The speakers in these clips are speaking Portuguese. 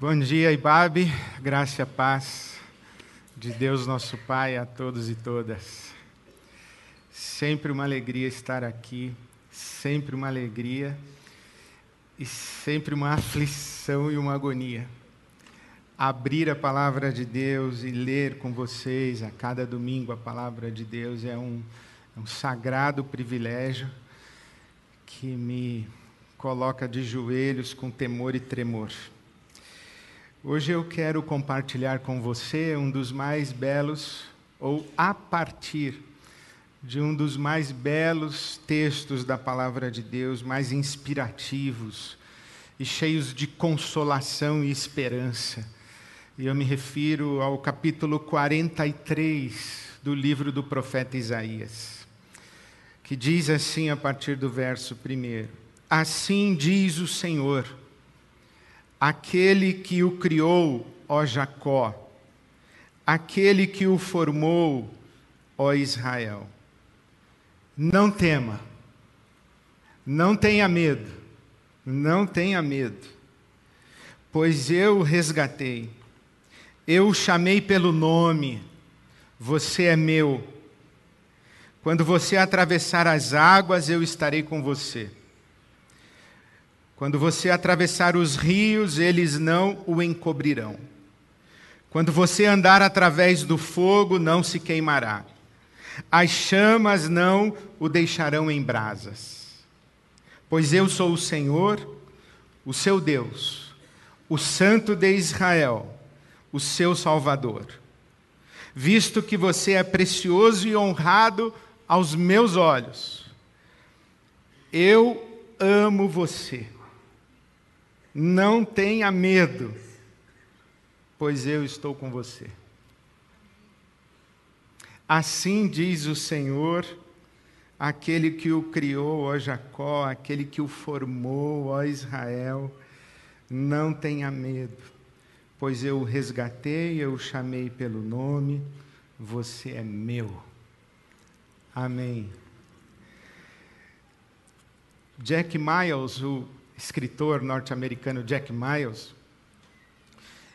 Bom dia, Ibabe. Graça e paz de Deus, nosso Pai, a todos e todas. Sempre uma alegria estar aqui, sempre uma alegria e sempre uma aflição e uma agonia. Abrir a palavra de Deus e ler com vocês a cada domingo a palavra de Deus é um, é um sagrado privilégio que me coloca de joelhos com temor e tremor. Hoje eu quero compartilhar com você um dos mais belos, ou a partir de um dos mais belos textos da palavra de Deus, mais inspirativos e cheios de consolação e esperança. E eu me refiro ao capítulo 43 do livro do profeta Isaías, que diz assim a partir do verso 1: Assim diz o Senhor aquele que o criou, ó Jacó, aquele que o formou, ó Israel. Não tema, não tenha medo, não tenha medo, pois eu o resgatei, eu o chamei pelo nome, você é meu. Quando você atravessar as águas, eu estarei com você. Quando você atravessar os rios, eles não o encobrirão. Quando você andar através do fogo, não se queimará. As chamas não o deixarão em brasas. Pois eu sou o Senhor, o seu Deus, o Santo de Israel, o seu Salvador. Visto que você é precioso e honrado aos meus olhos, eu amo você não tenha medo, pois eu estou com você. Assim diz o Senhor, aquele que o criou, ó Jacó, aquele que o formou, ó Israel, não tenha medo, pois eu o resgatei, eu o chamei pelo nome, você é meu. Amém. Jack Miles, o escritor norte-americano Jack Miles,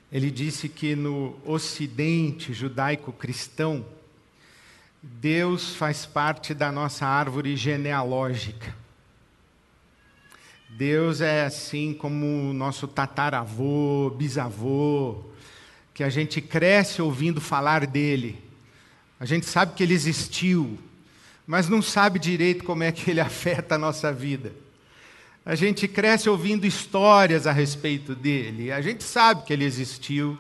ele disse que no ocidente judaico-cristão, Deus faz parte da nossa árvore genealógica. Deus é assim como o nosso tataravô, bisavô, que a gente cresce ouvindo falar dele. A gente sabe que ele existiu, mas não sabe direito como é que ele afeta a nossa vida. A gente cresce ouvindo histórias a respeito dele. A gente sabe que ele existiu.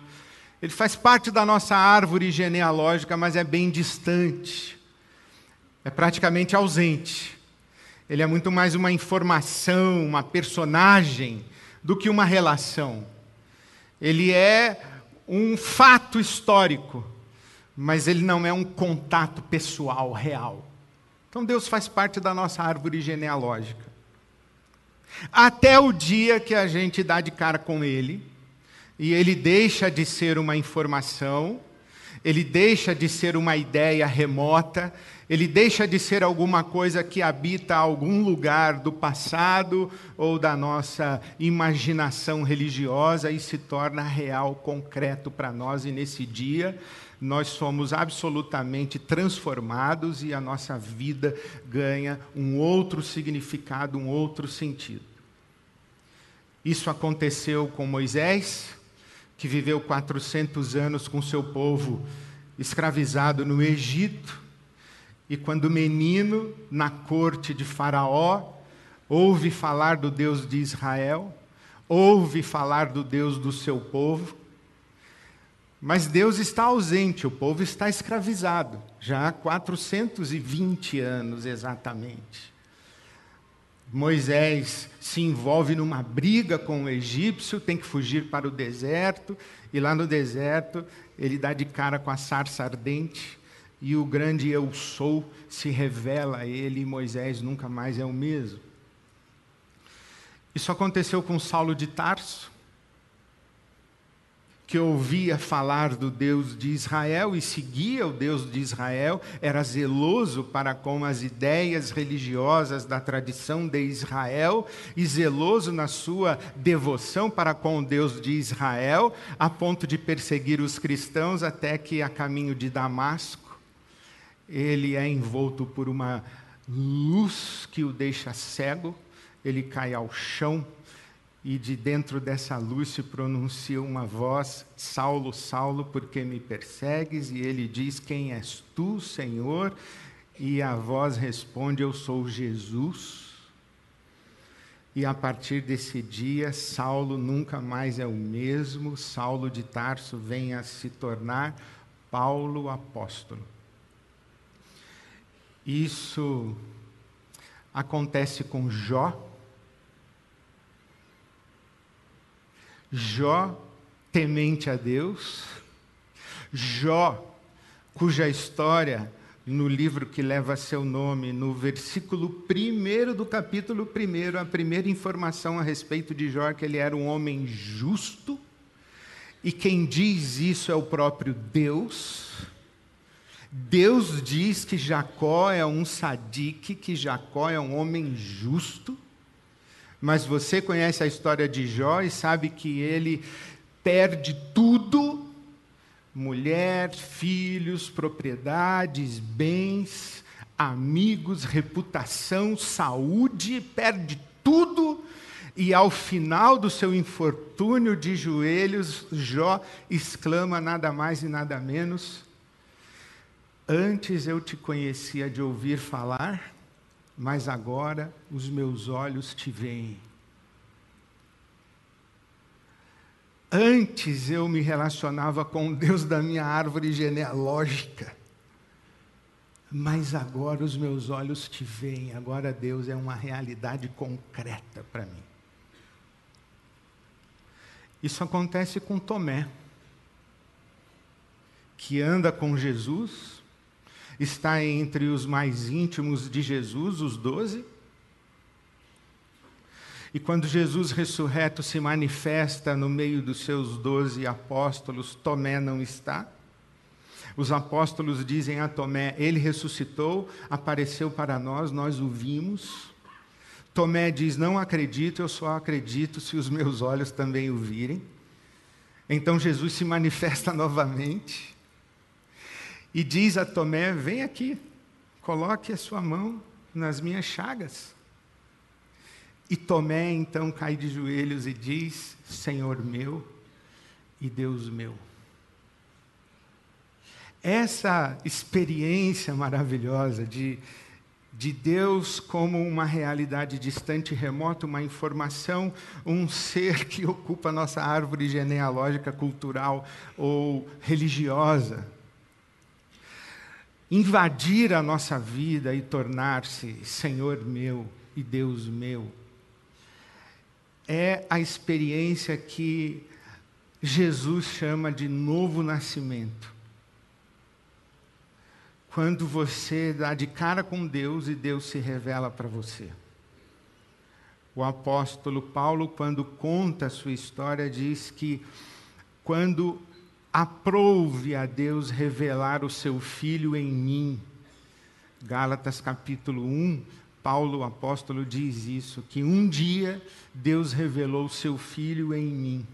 Ele faz parte da nossa árvore genealógica, mas é bem distante. É praticamente ausente. Ele é muito mais uma informação, uma personagem, do que uma relação. Ele é um fato histórico, mas ele não é um contato pessoal real. Então Deus faz parte da nossa árvore genealógica. Até o dia que a gente dá de cara com ele, e ele deixa de ser uma informação, ele deixa de ser uma ideia remota, ele deixa de ser alguma coisa que habita algum lugar do passado ou da nossa imaginação religiosa e se torna real, concreto para nós, e nesse dia nós somos absolutamente transformados e a nossa vida ganha um outro significado, um outro sentido. Isso aconteceu com Moisés, que viveu 400 anos com seu povo escravizado no Egito, e quando menino, na corte de Faraó, ouve falar do Deus de Israel, ouve falar do Deus do seu povo, mas Deus está ausente, o povo está escravizado, já há 420 anos exatamente. Moisés se envolve numa briga com o egípcio, tem que fugir para o deserto, e lá no deserto ele dá de cara com a sarça ardente, e o grande eu sou se revela a ele, e Moisés nunca mais é o mesmo. Isso aconteceu com Saulo de Tarso, que ouvia falar do Deus de Israel e seguia o Deus de Israel, era zeloso para com as ideias religiosas da tradição de Israel e zeloso na sua devoção para com o Deus de Israel, a ponto de perseguir os cristãos até que a caminho de Damasco ele é envolto por uma luz que o deixa cego, ele cai ao chão e de dentro dessa luz se pronuncia uma voz: Saulo, Saulo, por que me persegues? E ele diz: Quem és tu, Senhor? E a voz responde: Eu sou Jesus. E a partir desse dia, Saulo nunca mais é o mesmo. Saulo de Tarso vem a se tornar Paulo apóstolo. Isso acontece com Jó Jó, temente a Deus, Jó, cuja história, no livro que leva seu nome, no versículo 1 do capítulo 1, a primeira informação a respeito de Jó é que ele era um homem justo, e quem diz isso é o próprio Deus. Deus diz que Jacó é um sadique, que Jacó é um homem justo mas você conhece a história de Jó e sabe que ele perde tudo: mulher, filhos, propriedades, bens, amigos, reputação, saúde, perde tudo. E ao final do seu infortúnio de joelhos, Jó exclama nada mais e nada menos: Antes eu te conhecia de ouvir falar, mas agora os meus olhos te veem. Antes eu me relacionava com o Deus da minha árvore genealógica, mas agora os meus olhos te veem, agora Deus é uma realidade concreta para mim. Isso acontece com Tomé, que anda com Jesus, está entre os mais íntimos de Jesus, os doze. E quando Jesus ressurreto se manifesta no meio dos seus doze apóstolos, Tomé não está. Os apóstolos dizem a Tomé: Ele ressuscitou, apareceu para nós, nós o vimos. Tomé diz: Não acredito, eu só acredito se os meus olhos também o virem. Então Jesus se manifesta novamente e diz a Tomé: Vem aqui, coloque a sua mão nas minhas chagas. E Tomé então cai de joelhos e diz: Senhor meu e Deus meu. Essa experiência maravilhosa de, de Deus como uma realidade distante remota, uma informação, um ser que ocupa nossa árvore genealógica, cultural ou religiosa, invadir a nossa vida e tornar-se Senhor meu e Deus meu. É a experiência que Jesus chama de novo nascimento. Quando você dá de cara com Deus e Deus se revela para você. O apóstolo Paulo, quando conta a sua história, diz que quando Aprove a Deus revelar o seu Filho em mim. Gálatas capítulo 1, Paulo, o apóstolo, diz isso: que um dia Deus revelou o seu Filho em mim.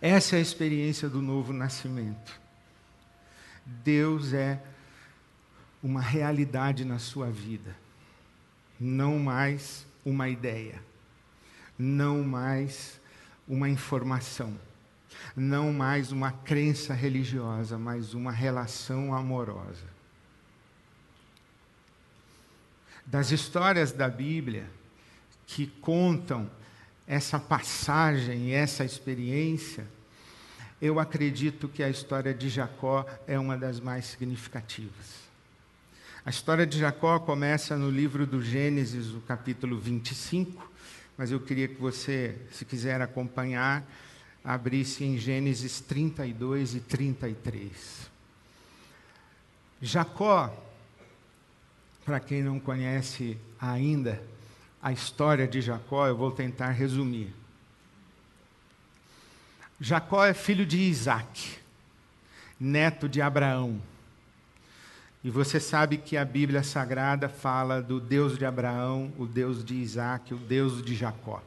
Essa é a experiência do novo nascimento. Deus é uma realidade na sua vida, não mais uma ideia, não mais uma informação não mais uma crença religiosa, mas uma relação amorosa. Das histórias da Bíblia que contam essa passagem, essa experiência, eu acredito que a história de Jacó é uma das mais significativas. A história de Jacó começa no livro do Gênesis, o capítulo 25, mas eu queria que você, se quiser acompanhar, abrisse em Gênesis 32 e 33. Jacó, para quem não conhece ainda a história de Jacó, eu vou tentar resumir. Jacó é filho de Isaac, neto de Abraão. E você sabe que a Bíblia Sagrada fala do Deus de Abraão, o Deus de Isaac, o Deus de Jacó.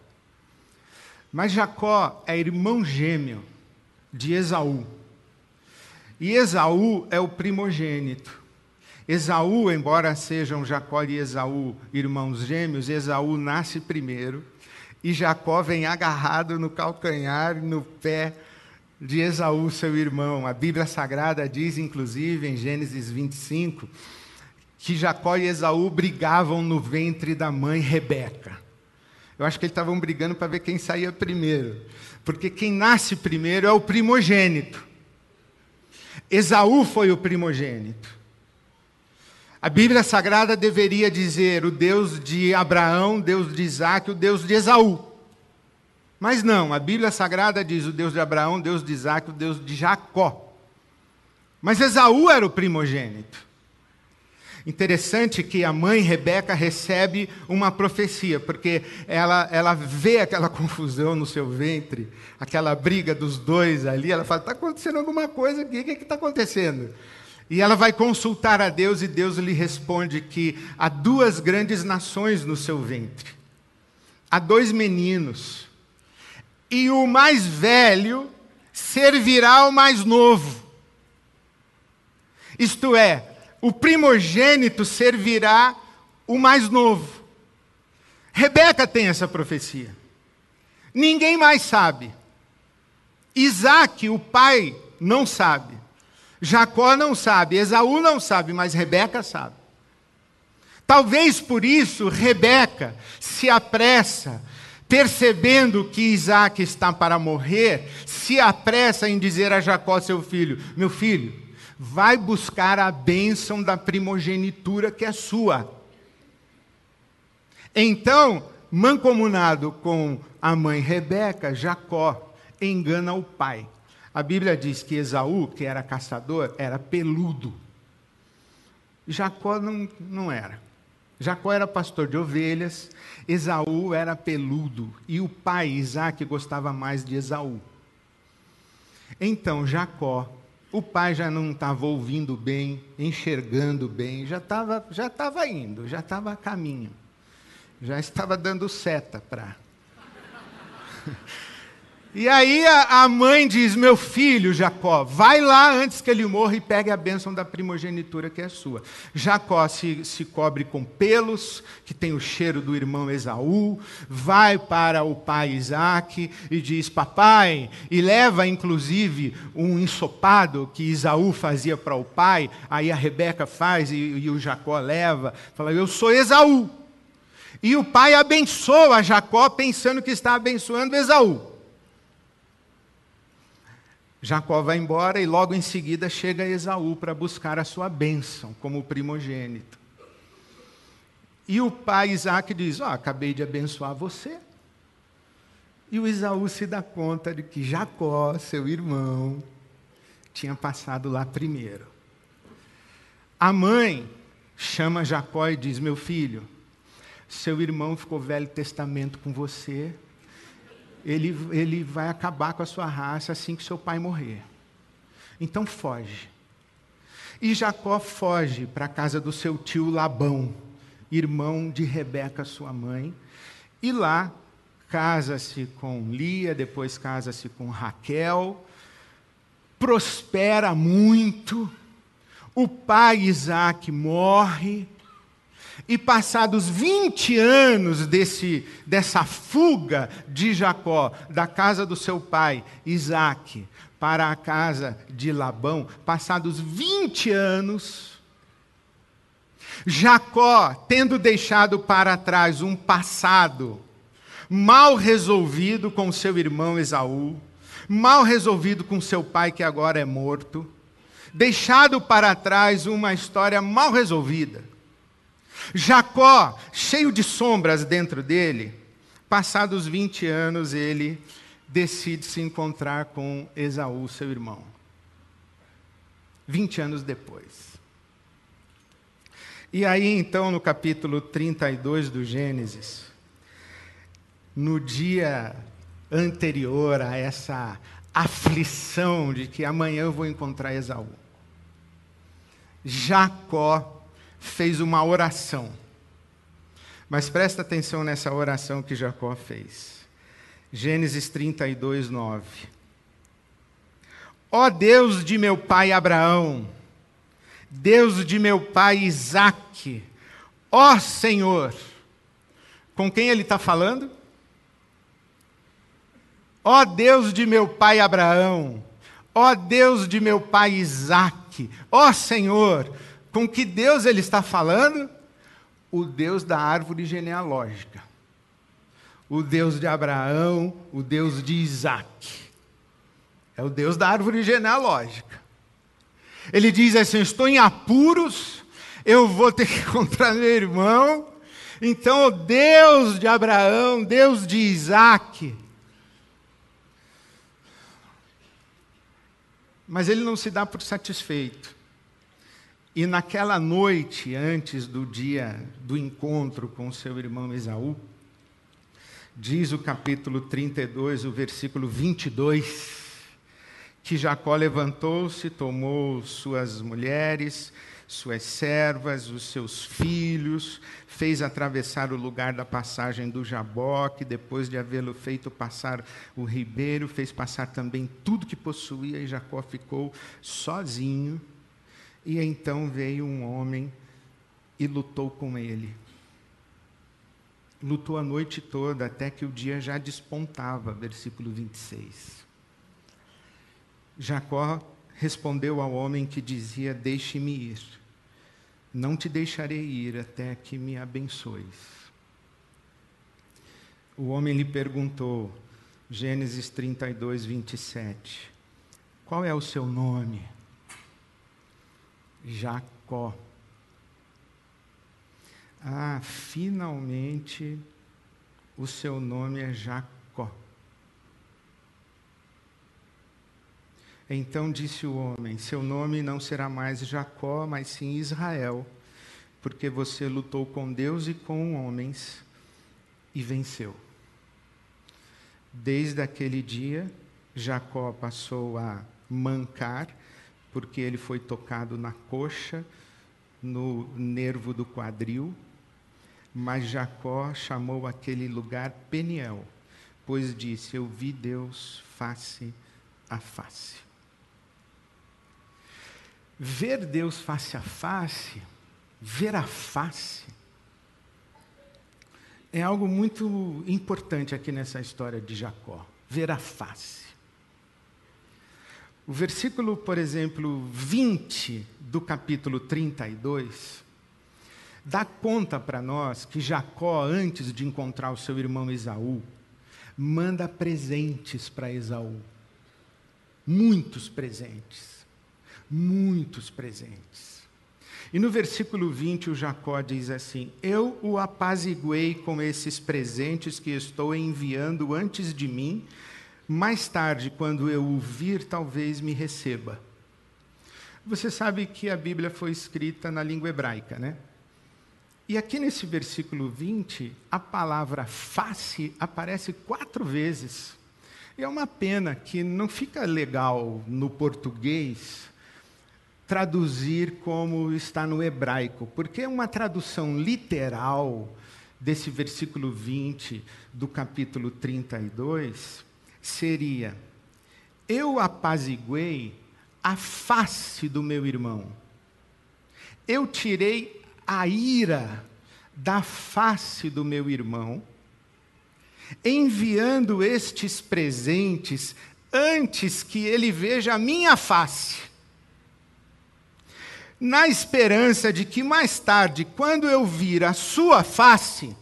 Mas Jacó é irmão gêmeo de Esaú. E Esaú é o primogênito. Esaú, embora sejam Jacó e Esaú irmãos gêmeos, Esaú nasce primeiro e Jacó vem agarrado no calcanhar, no pé de Esaú, seu irmão. A Bíblia Sagrada diz, inclusive, em Gênesis 25, que Jacó e Esaú brigavam no ventre da mãe Rebeca. Eu acho que eles estavam brigando para ver quem saía primeiro, porque quem nasce primeiro é o primogênito. Esaú foi o primogênito. A Bíblia Sagrada deveria dizer o Deus de Abraão, Deus de Isaac, o Deus de Esaú. Mas não, a Bíblia Sagrada diz o Deus de Abraão, Deus de Isaac, o Deus de Jacó. Mas Esaú era o primogênito. Interessante que a mãe Rebeca recebe uma profecia, porque ela, ela vê aquela confusão no seu ventre, aquela briga dos dois ali, ela fala: está acontecendo alguma coisa aqui, o que está acontecendo? E ela vai consultar a Deus e Deus lhe responde que há duas grandes nações no seu ventre. Há dois meninos e o mais velho servirá ao mais novo. Isto é, o primogênito servirá o mais novo. Rebeca tem essa profecia. Ninguém mais sabe. Isaac, o pai, não sabe. Jacó não sabe. Esaú não sabe, mas Rebeca sabe. Talvez por isso Rebeca se apressa percebendo que Isaac está para morrer, se apressa em dizer a Jacó, seu filho: Meu filho, vai buscar a bênção da primogenitura que é sua. Então, mancomunado com a mãe Rebeca, Jacó engana o pai. A Bíblia diz que Esaú, que era caçador, era peludo. Jacó não, não era. Jacó era pastor de ovelhas, Esaú era peludo e o pai Isaac gostava mais de Esaú. Então Jacó, o pai já não estava ouvindo bem, enxergando bem, já estava já estava indo, já estava a caminho, já estava dando seta para. E aí a, a, mãe diz: Meu filho Jacó, vai lá antes que ele morra e pegue a bênção da primogenitura que é sua. Jacó se, se cobre com pelos, que tem o cheiro do irmão Esaú, vai para o pai Isaac e diz: Papai, e leva inclusive um ensopado que Esaú fazia para o pai, aí a Rebeca faz e, e o Jacó leva, fala: Eu sou Esaú. E o pai abençoa Jacó pensando que está abençoando Esaú. Jacó vai embora e logo em seguida chega Esaú para buscar a sua bênção como primogênito. E o pai Isaac diz: Ó, oh, acabei de abençoar você. E o Esaú se dá conta de que Jacó, seu irmão, tinha passado lá primeiro. A mãe chama Jacó e diz: Meu filho, seu irmão ficou velho testamento com você, ele, ele vai acabar com a sua raça assim que seu pai morrer. Então foge. E Jacó foge para a casa do seu tio Labão, irmão de Rebeca, sua mãe, e lá casa-se com Lia, depois casa-se com Raquel, prospera muito. O pai Isaac morre, e passados 20 anos desse, dessa fuga de Jacó da casa do seu pai, Isaac, para a casa de Labão, passados 20 anos, Jacó, tendo deixado para trás um passado mal resolvido com seu irmão Esaú, mal resolvido com seu pai que agora é morto, deixado para trás uma história mal resolvida Jacó, cheio de sombras dentro dele, passados 20 anos, ele decide se encontrar com Esaú, seu irmão. 20 anos depois. E aí, então, no capítulo 32 do Gênesis, no dia anterior a essa aflição de que amanhã eu vou encontrar Esaú. Jacó fez uma oração. Mas presta atenção nessa oração que Jacó fez. Gênesis 32, 9. Ó Deus de meu pai Abraão, Deus de meu pai Isaque, ó Senhor, com quem ele está falando? Ó Deus de meu pai Abraão, ó Deus de meu pai Isaque, ó Senhor, com que Deus ele está falando? O Deus da árvore genealógica. O Deus de Abraão, o Deus de Isaac. É o Deus da árvore genealógica. Ele diz assim: Estou em apuros, eu vou ter que encontrar meu irmão. Então, o Deus de Abraão, Deus de Isaac. Mas ele não se dá por satisfeito. E naquela noite, antes do dia do encontro com seu irmão Esaú, diz o capítulo 32, o versículo 22, que Jacó levantou-se, tomou suas mulheres, suas servas, os seus filhos, fez atravessar o lugar da passagem do Jaboque, depois de havê-lo feito passar o ribeiro, fez passar também tudo que possuía, e Jacó ficou sozinho e então veio um homem e lutou com ele. Lutou a noite toda, até que o dia já despontava, versículo 26. Jacó respondeu ao homem que dizia: Deixe-me ir, não te deixarei ir até que me abençoes. O homem lhe perguntou, Gênesis 32, 27, qual é o seu nome? Jacó. Ah, finalmente o seu nome é Jacó. Então disse o homem: Seu nome não será mais Jacó, mas sim Israel, porque você lutou com Deus e com homens e venceu. Desde aquele dia, Jacó passou a mancar porque ele foi tocado na coxa, no nervo do quadril, mas Jacó chamou aquele lugar Peniel, pois disse: Eu vi Deus face a face. Ver Deus face a face, ver a face, é algo muito importante aqui nessa história de Jacó. Ver a face. O versículo, por exemplo, 20 do capítulo 32, dá conta para nós que Jacó, antes de encontrar o seu irmão Esaú, manda presentes para Esaú. Muitos presentes. Muitos presentes. E no versículo 20, o Jacó diz assim: Eu o apaziguei com esses presentes que estou enviando antes de mim mais tarde, quando eu o vir, talvez me receba. Você sabe que a Bíblia foi escrita na língua hebraica, né? E aqui nesse versículo 20, a palavra face aparece quatro vezes. E é uma pena que não fica legal no português traduzir como está no hebraico, porque uma tradução literal desse versículo 20 do capítulo 32 seria: eu apaziguei a face do meu irmão, eu tirei a ira da face do meu irmão, enviando estes presentes antes que ele veja a minha face, na esperança de que mais tarde, quando eu vir a sua face,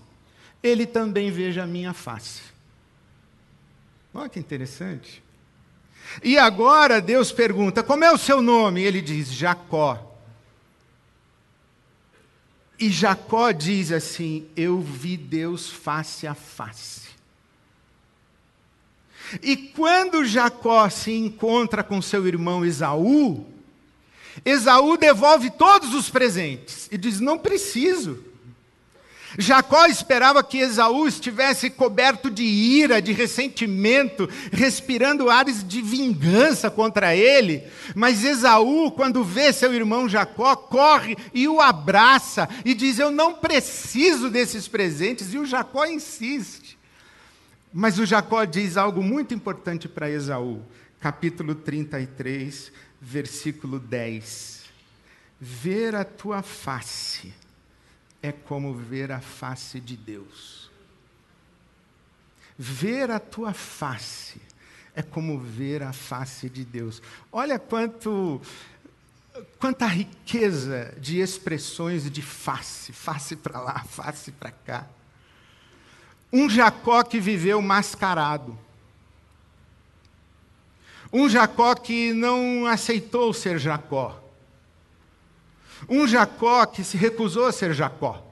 ele também veja a minha face. Olha que interessante. E agora Deus pergunta: como é o seu nome? E ele diz: Jacó. E Jacó diz assim: Eu vi Deus face a face. E quando Jacó se encontra com seu irmão Esaú, Esaú devolve todos os presentes e diz: Não preciso. Jacó esperava que Esaú estivesse coberto de ira, de ressentimento, respirando ares de vingança contra ele. Mas Esaú, quando vê seu irmão Jacó, corre e o abraça e diz: Eu não preciso desses presentes. E o Jacó insiste. Mas o Jacó diz algo muito importante para Esaú, capítulo 33, versículo 10. Ver a tua face é como ver a face de Deus. Ver a tua face é como ver a face de Deus. Olha quanto quanta riqueza de expressões de face, face para lá, face para cá. Um Jacó que viveu mascarado. Um Jacó que não aceitou ser Jacó. Um Jacó que se recusou a ser Jacó.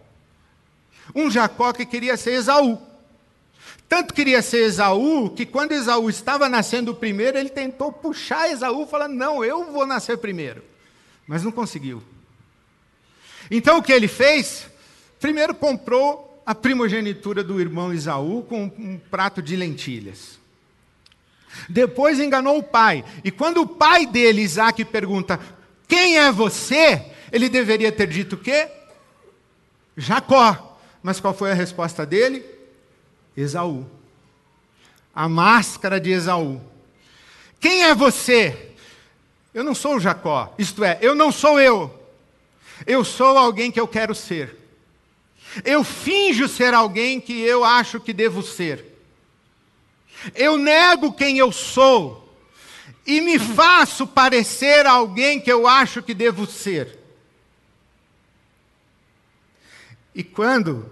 Um Jacó que queria ser Esaú. Tanto queria ser Esaú que quando Esaú estava nascendo primeiro, ele tentou puxar Esaú, falando: Não, eu vou nascer primeiro. Mas não conseguiu. Então o que ele fez? Primeiro comprou a primogenitura do irmão Esaú com um prato de lentilhas. Depois enganou o pai. E quando o pai dele, Isaac, pergunta: Quem é você? Ele deveria ter dito o quê? Jacó. Mas qual foi a resposta dele? Esaú. A máscara de Esaú. Quem é você? Eu não sou Jacó. Isto é, eu não sou eu. Eu sou alguém que eu quero ser. Eu finjo ser alguém que eu acho que devo ser. Eu nego quem eu sou e me faço parecer alguém que eu acho que devo ser. E quando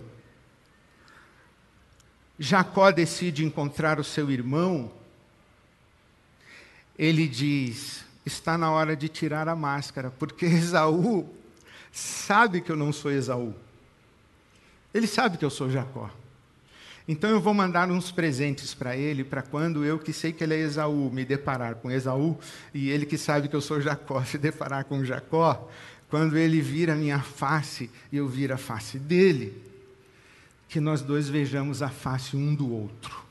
Jacó decide encontrar o seu irmão, ele diz: está na hora de tirar a máscara, porque Esaú sabe que eu não sou Esaú. Ele sabe que eu sou Jacó. Então eu vou mandar uns presentes para ele, para quando eu, que sei que ele é Esaú, me deparar com Esaú, e ele que sabe que eu sou Jacó, se deparar com Jacó, quando ele vir a minha face e eu vir a face dele, que nós dois vejamos a face um do outro.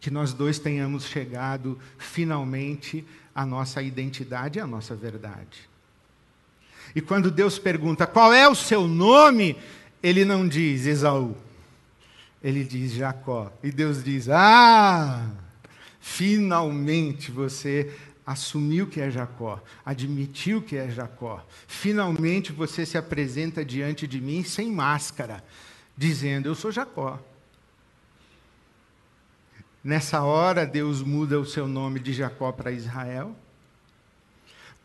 Que nós dois tenhamos chegado finalmente à nossa identidade e à nossa verdade. E quando Deus pergunta qual é o seu nome, ele não diz Esaú, ele diz Jacó. E Deus diz: Ah, finalmente você assumiu que é Jacó, admitiu que é Jacó. Finalmente você se apresenta diante de mim sem máscara, dizendo: Eu sou Jacó. Nessa hora, Deus muda o seu nome de Jacó para Israel.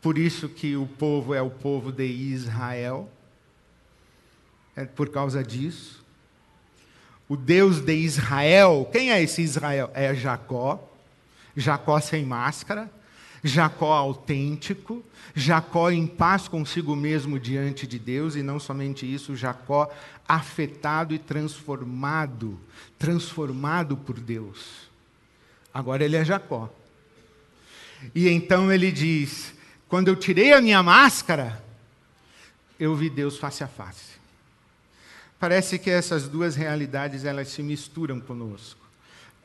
Por isso que o povo é o povo de Israel. É por causa disso. O Deus de Israel, quem é esse Israel? É Jacó. Jacó sem máscara, Jacó autêntico, Jacó em paz consigo mesmo diante de Deus, e não somente isso, Jacó afetado e transformado, transformado por Deus. Agora ele é Jacó. E então ele diz: quando eu tirei a minha máscara, eu vi Deus face a face. Parece que essas duas realidades elas se misturam conosco.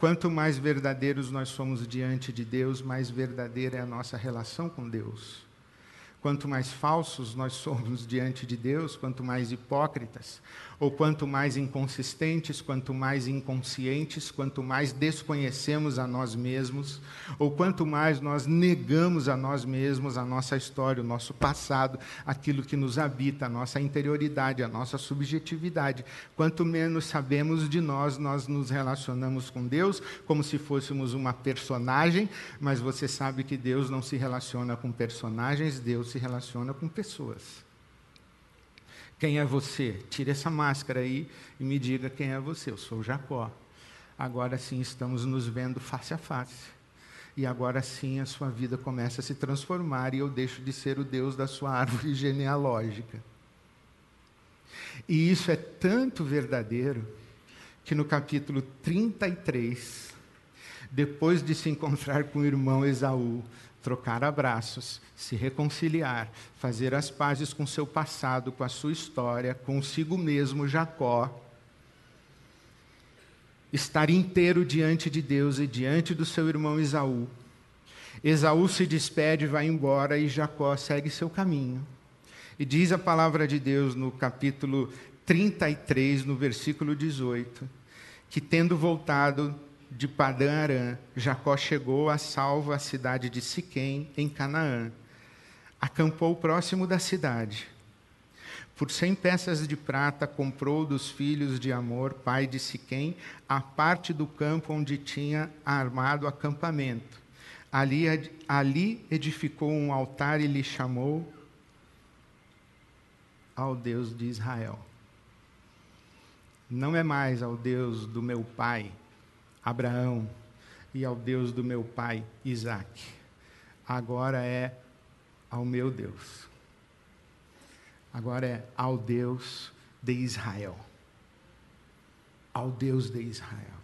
Quanto mais verdadeiros nós somos diante de Deus, mais verdadeira é a nossa relação com Deus. Quanto mais falsos nós somos diante de Deus, quanto mais hipócritas, ou quanto mais inconsistentes, quanto mais inconscientes, quanto mais desconhecemos a nós mesmos, ou quanto mais nós negamos a nós mesmos, a nossa história, o nosso passado, aquilo que nos habita, a nossa interioridade, a nossa subjetividade, quanto menos sabemos de nós, nós nos relacionamos com Deus como se fôssemos uma personagem, mas você sabe que Deus não se relaciona com personagens, Deus se relaciona com pessoas. Quem é você? Tire essa máscara aí e me diga quem é você. Eu sou Jacó. Agora sim estamos nos vendo face a face. E agora sim a sua vida começa a se transformar e eu deixo de ser o Deus da sua árvore genealógica. E isso é tanto verdadeiro que no capítulo 33, depois de se encontrar com o irmão Esaú, trocar abraços, se reconciliar, fazer as pazes com seu passado, com a sua história, consigo mesmo, Jacó, estar inteiro diante de Deus e diante do seu irmão Esaú. Esaú se despede, vai embora e Jacó segue seu caminho. E diz a palavra de Deus no capítulo 33, no versículo 18, que tendo voltado de Padã Arã, Jacó chegou a salvo à cidade de Siquém, em Canaã. Acampou próximo da cidade. Por cem peças de prata comprou dos filhos de Amor, pai de Siquém, a parte do campo onde tinha armado acampamento. Ali, ali edificou um altar e lhe chamou ao Deus de Israel. Não é mais ao Deus do meu pai, Abraão e ao Deus do meu pai Isaac. Agora é ao meu Deus. Agora é ao Deus de Israel. Ao Deus de Israel.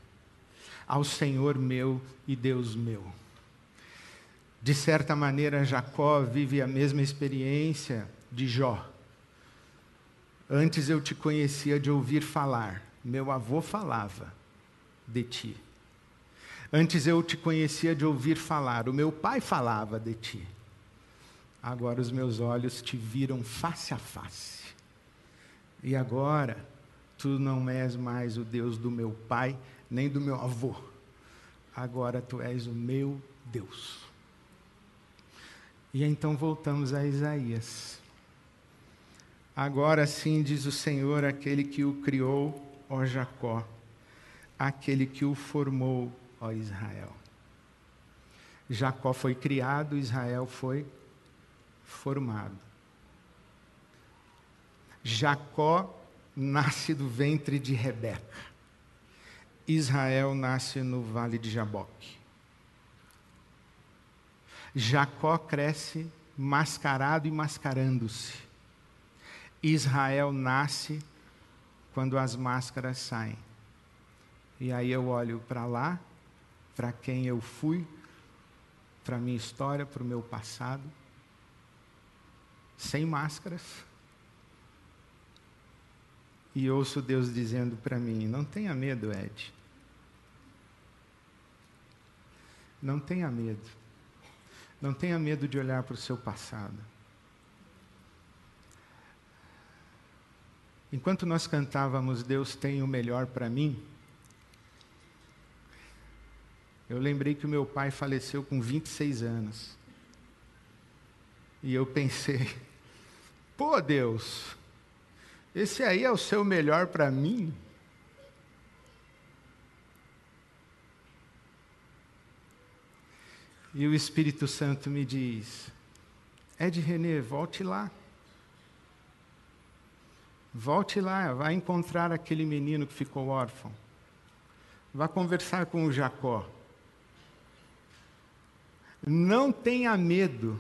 Ao Senhor meu e Deus meu. De certa maneira, Jacó vive a mesma experiência de Jó. Antes eu te conhecia de ouvir falar, meu avô falava de ti. Antes eu te conhecia de ouvir falar, o meu pai falava de ti. Agora os meus olhos te viram face a face. E agora tu não és mais o Deus do meu pai, nem do meu avô. Agora tu és o meu Deus. E então voltamos a Isaías. Agora sim diz o Senhor, aquele que o criou, ó Jacó, aquele que o formou, ó Israel. Jacó foi criado, Israel foi formado. Jacó nasce do ventre de Rebeca. Israel nasce no vale de Jaboque. Jacó cresce mascarado e mascarando-se. Israel nasce quando as máscaras saem. E aí eu olho para lá para quem eu fui, para a minha história, para o meu passado, sem máscaras. E ouço Deus dizendo para mim: Não tenha medo, Ed. Não tenha medo. Não tenha medo de olhar para o seu passado. Enquanto nós cantávamos Deus tem o melhor para mim, eu lembrei que o meu pai faleceu com 26 anos. E eu pensei, pô Deus, esse aí é o seu melhor para mim? E o Espírito Santo me diz: Ed René, volte lá. Volte lá, vai encontrar aquele menino que ficou órfão. Vá conversar com o Jacó. Não tenha medo.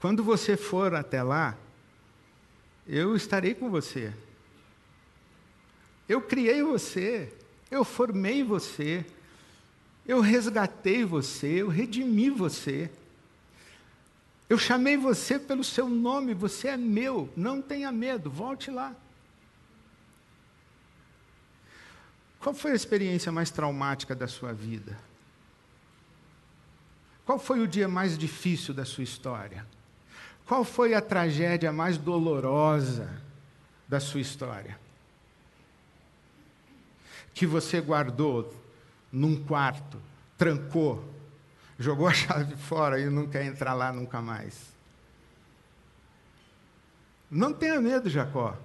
Quando você for até lá, eu estarei com você. Eu criei você, eu formei você, eu resgatei você, eu redimi você. Eu chamei você pelo seu nome, você é meu, não tenha medo, volte lá. Qual foi a experiência mais traumática da sua vida? Qual foi o dia mais difícil da sua história? Qual foi a tragédia mais dolorosa da sua história? Que você guardou num quarto, trancou, jogou a chave fora e não quer entrar lá nunca mais. Não tenha medo, Jacó.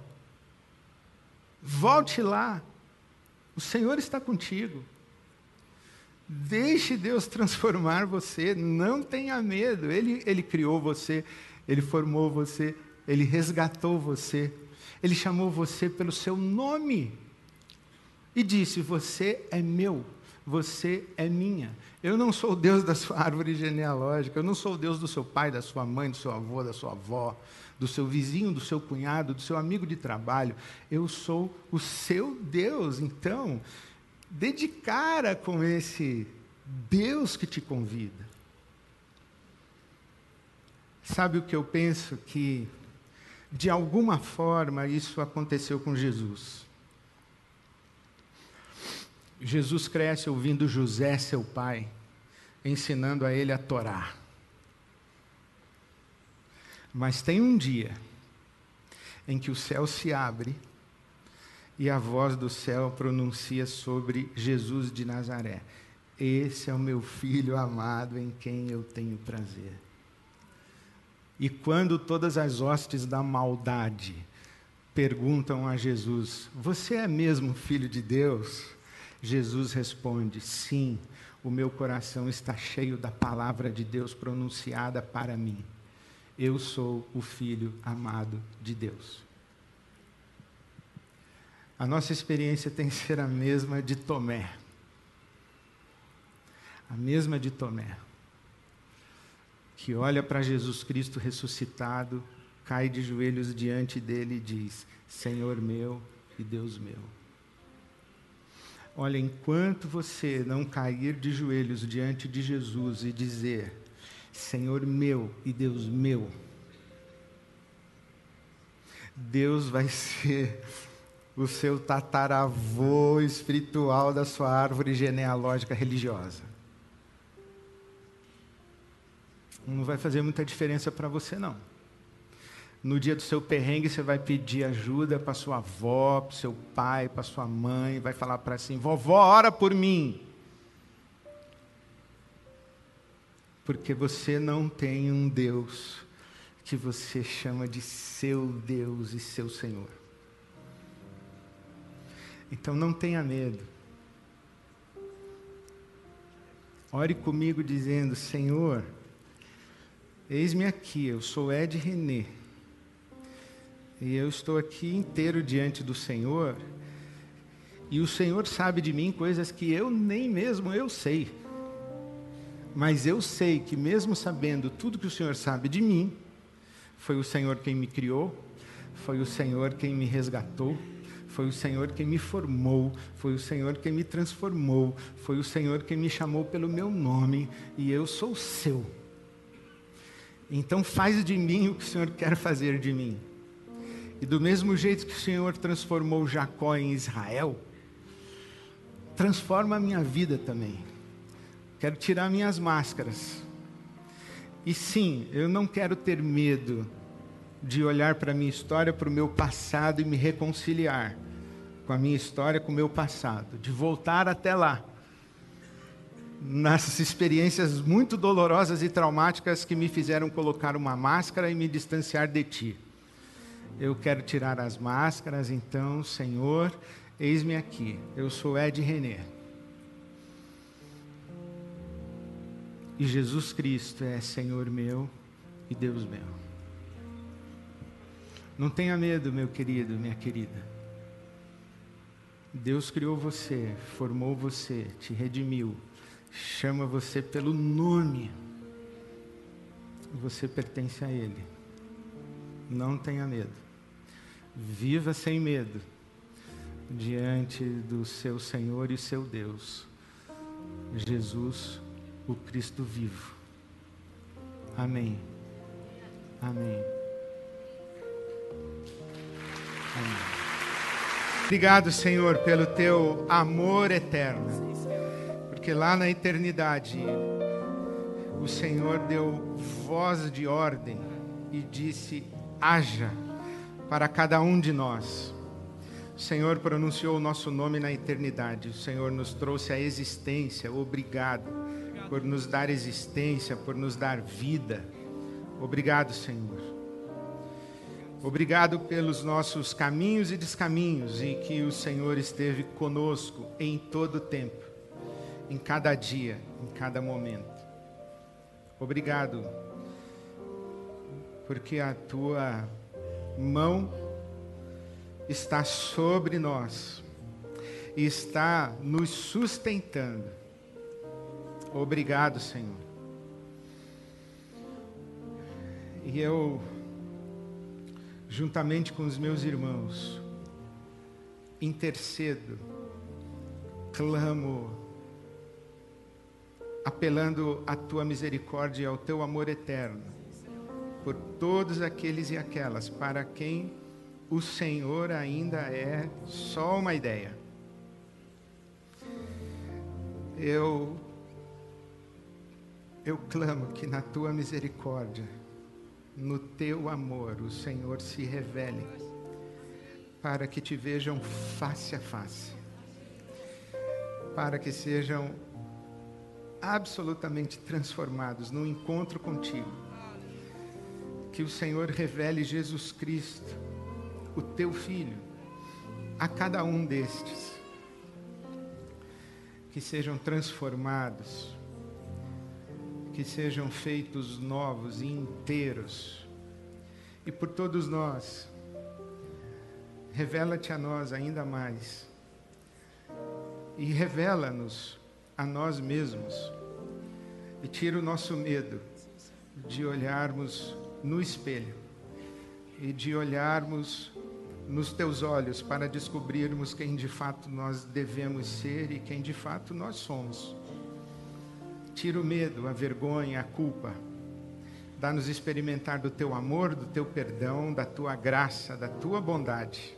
Volte lá. O Senhor está contigo. Deixe Deus transformar você, não tenha medo. Ele, ele criou você, ele formou você, ele resgatou você, ele chamou você pelo seu nome e disse: Você é meu, você é minha. Eu não sou o Deus da sua árvore genealógica, eu não sou o Deus do seu pai, da sua mãe, do seu avô, da sua avó, do seu vizinho, do seu cunhado, do seu amigo de trabalho. Eu sou o seu Deus. Então, Dê de cara com esse Deus que te convida. Sabe o que eu penso? Que, de alguma forma, isso aconteceu com Jesus. Jesus cresce ouvindo José, seu pai, ensinando a ele a Torá. Mas tem um dia em que o céu se abre e a voz do céu pronuncia sobre Jesus de Nazaré: Esse é o meu filho amado em quem eu tenho prazer. E quando todas as hostes da maldade perguntam a Jesus: Você é mesmo filho de Deus? Jesus responde: Sim, o meu coração está cheio da palavra de Deus pronunciada para mim. Eu sou o filho amado de Deus. A nossa experiência tem que ser a mesma de Tomé. A mesma de Tomé. Que olha para Jesus Cristo ressuscitado, cai de joelhos diante dele e diz: Senhor meu e Deus meu. Olha, enquanto você não cair de joelhos diante de Jesus e dizer: Senhor meu e Deus meu, Deus vai ser o seu tataravô espiritual da sua árvore genealógica religiosa. Não vai fazer muita diferença para você, não. No dia do seu perrengue, você vai pedir ajuda para sua avó, para seu pai, para sua mãe, vai falar para assim: vovó, ora por mim. Porque você não tem um Deus que você chama de seu Deus e seu Senhor. Então não tenha medo. Ore comigo dizendo: Senhor, eis-me aqui, eu sou Ed René e eu estou aqui inteiro diante do Senhor, e o Senhor sabe de mim coisas que eu nem mesmo eu sei. Mas eu sei que mesmo sabendo tudo que o Senhor sabe de mim, foi o Senhor quem me criou, foi o Senhor quem me resgatou, foi o Senhor quem me formou, foi o Senhor quem me transformou, foi o Senhor quem me chamou pelo meu nome, e eu sou seu. Então faz de mim o que o Senhor quer fazer de mim. E do mesmo jeito que o Senhor transformou Jacó em Israel, transforma a minha vida também. Quero tirar minhas máscaras. E sim, eu não quero ter medo de olhar para a minha história, para o meu passado e me reconciliar com a minha história, com o meu passado, de voltar até lá. Nas experiências muito dolorosas e traumáticas que me fizeram colocar uma máscara e me distanciar de ti. Eu quero tirar as máscaras, então, Senhor, eis-me aqui. Eu sou Ed René. E Jesus Cristo é Senhor meu e Deus meu. Não tenha medo, meu querido, minha querida. Deus criou você, formou você, te redimiu, chama você pelo nome. Você pertence a Ele. Não tenha medo. Viva sem medo diante do seu Senhor e seu Deus, Jesus, o Cristo vivo. Amém. Amém. Obrigado, Senhor, pelo teu amor eterno, porque lá na eternidade o Senhor deu voz de ordem e disse: haja para cada um de nós. O Senhor pronunciou o nosso nome na eternidade. O Senhor nos trouxe a existência. Obrigado por nos dar existência, por nos dar vida. Obrigado, Senhor. Obrigado pelos nossos caminhos e descaminhos e que o Senhor esteve conosco em todo o tempo, em cada dia, em cada momento. Obrigado, porque a tua mão está sobre nós e está nos sustentando. Obrigado, Senhor. E eu, juntamente com os meus irmãos, intercedo, clamo, apelando à tua misericórdia e ao teu amor eterno por todos aqueles e aquelas para quem o Senhor ainda é só uma ideia. Eu eu clamo que na tua misericórdia, no teu amor, o Senhor se revele para que te vejam face a face, para que sejam absolutamente transformados no encontro contigo. Que o Senhor revele Jesus Cristo, o teu Filho, a cada um destes. Que sejam transformados, que sejam feitos novos e inteiros. E por todos nós, revela-te a nós ainda mais. E revela-nos a nós mesmos e tira o nosso medo de olharmos no espelho e de olharmos nos teus olhos para descobrirmos quem de fato nós devemos ser e quem de fato nós somos. Tira o medo, a vergonha, a culpa. Dá-nos experimentar do teu amor, do teu perdão, da tua graça, da tua bondade.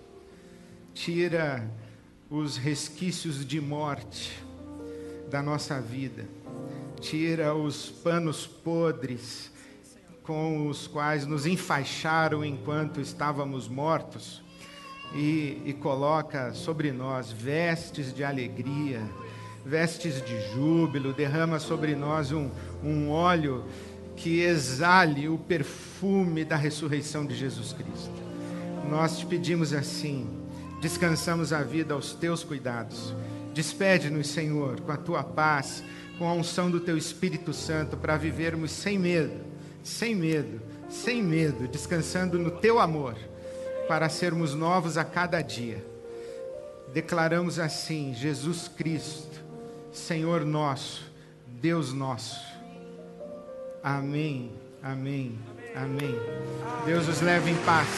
Tira os resquícios de morte da nossa vida. Tira os panos podres com os quais nos enfaixaram enquanto estávamos mortos e, e coloca sobre nós vestes de alegria, vestes de júbilo, derrama sobre nós um, um óleo que exale o perfume da ressurreição de Jesus Cristo. Nós te pedimos assim, descansamos a vida aos teus cuidados. Despede-nos, Senhor, com a tua paz, com a unção do teu Espírito Santo, para vivermos sem medo, sem medo, sem medo, descansando no teu amor, para sermos novos a cada dia. Declaramos assim: Jesus Cristo, Senhor nosso, Deus nosso. Amém, amém, amém. Deus os leve em paz.